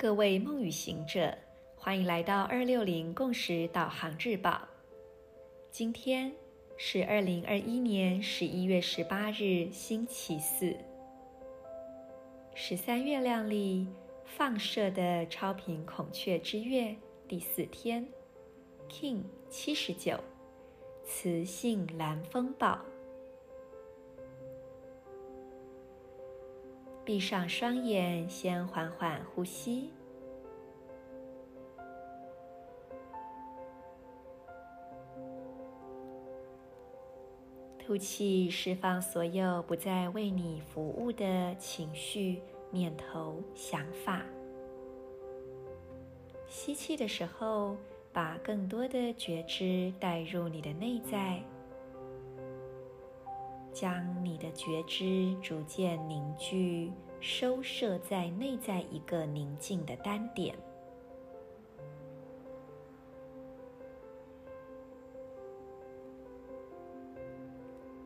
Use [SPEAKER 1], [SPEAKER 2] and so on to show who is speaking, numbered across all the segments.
[SPEAKER 1] 各位梦与行者，欢迎来到二六零共识导航日报。今天是二零二一年十一月十八日，星期四。十三月亮里放射的超频孔雀之月第四天，King 七十九，磁性蓝风暴。闭上双眼，先缓缓呼吸，吐气，释放所有不再为你服务的情绪、念头、想法。吸气的时候，把更多的觉知带入你的内在。将你的觉知逐渐凝聚，收摄在内在一个宁静的单点。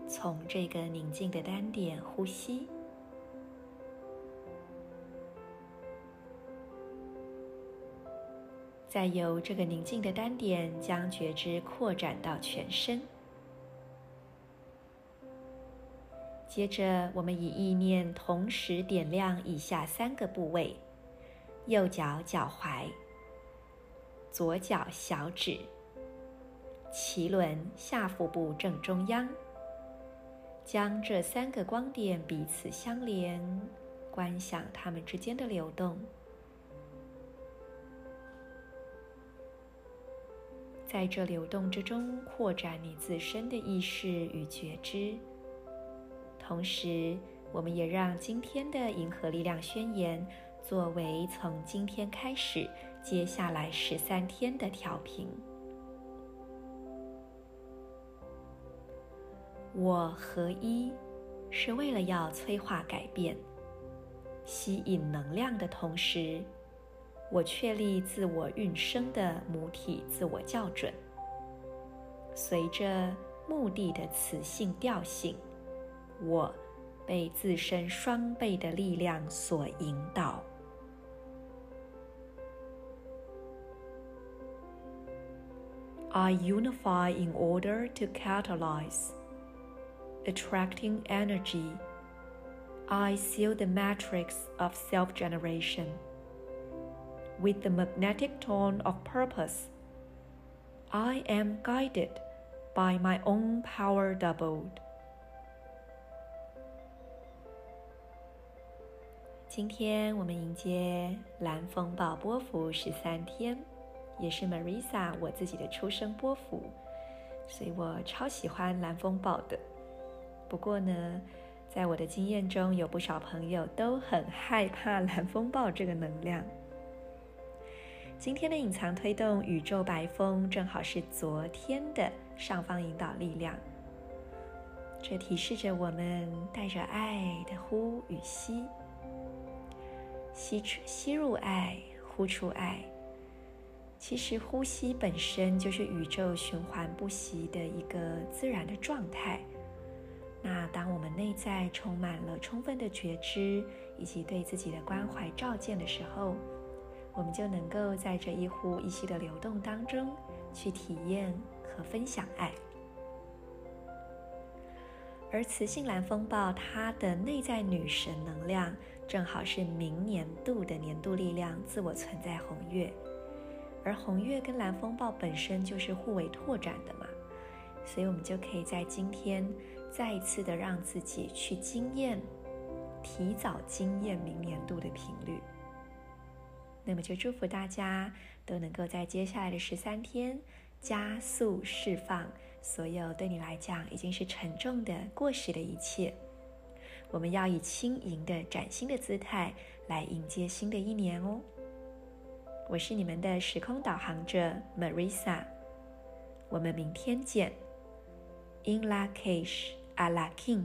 [SPEAKER 1] 从这个宁静的单点呼吸，再由这个宁静的单点将觉知扩展到全身。接着，我们以意念同时点亮以下三个部位：右脚脚踝、左脚小指、脐轮下腹部正中央。将这三个光点彼此相连，观想它们之间的流动。在这流动之中，扩展你自身的意识与觉知。同时，我们也让今天的银河力量宣言作为从今天开始接下来十三天的调频。我合一，是为了要催化改变，吸引能量的同时，我确立自我运生的母体自我校准，随着目的的磁性调性。我被自身双倍的力量所引导。I unify in order to catalyze, attracting energy. I seal the matrix of self-generation with the magnetic tone of purpose. I am guided by my own power doubled. 今天我们迎接蓝风暴波幅十三天，也是 Marisa 我自己的出生波幅，所以我超喜欢蓝风暴的。不过呢，在我的经验中，有不少朋友都很害怕蓝风暴这个能量。今天的隐藏推动宇宙白风正好是昨天的上方引导力量，这提示着我们带着爱的呼与吸。吸出、吸入爱，呼出爱。其实呼吸本身就是宇宙循环不息的一个自然的状态。那当我们内在充满了充分的觉知以及对自己的关怀照见的时候，我们就能够在这一呼一吸的流动当中去体验和分享爱。而磁性蓝风暴，它的内在女神能量正好是明年度的年度力量，自我存在红月。而红月跟蓝风暴本身就是互为拓展的嘛，所以我们就可以在今天再一次的让自己去经验，提早经验明年度的频率。那么就祝福大家都能够在接下来的十三天加速释放。所有对你来讲已经是沉重的过时的一切，我们要以轻盈的崭新的姿态来迎接新的一年哦。我是你们的时空导航者 Marisa，我们明天见。In la cage, a la king。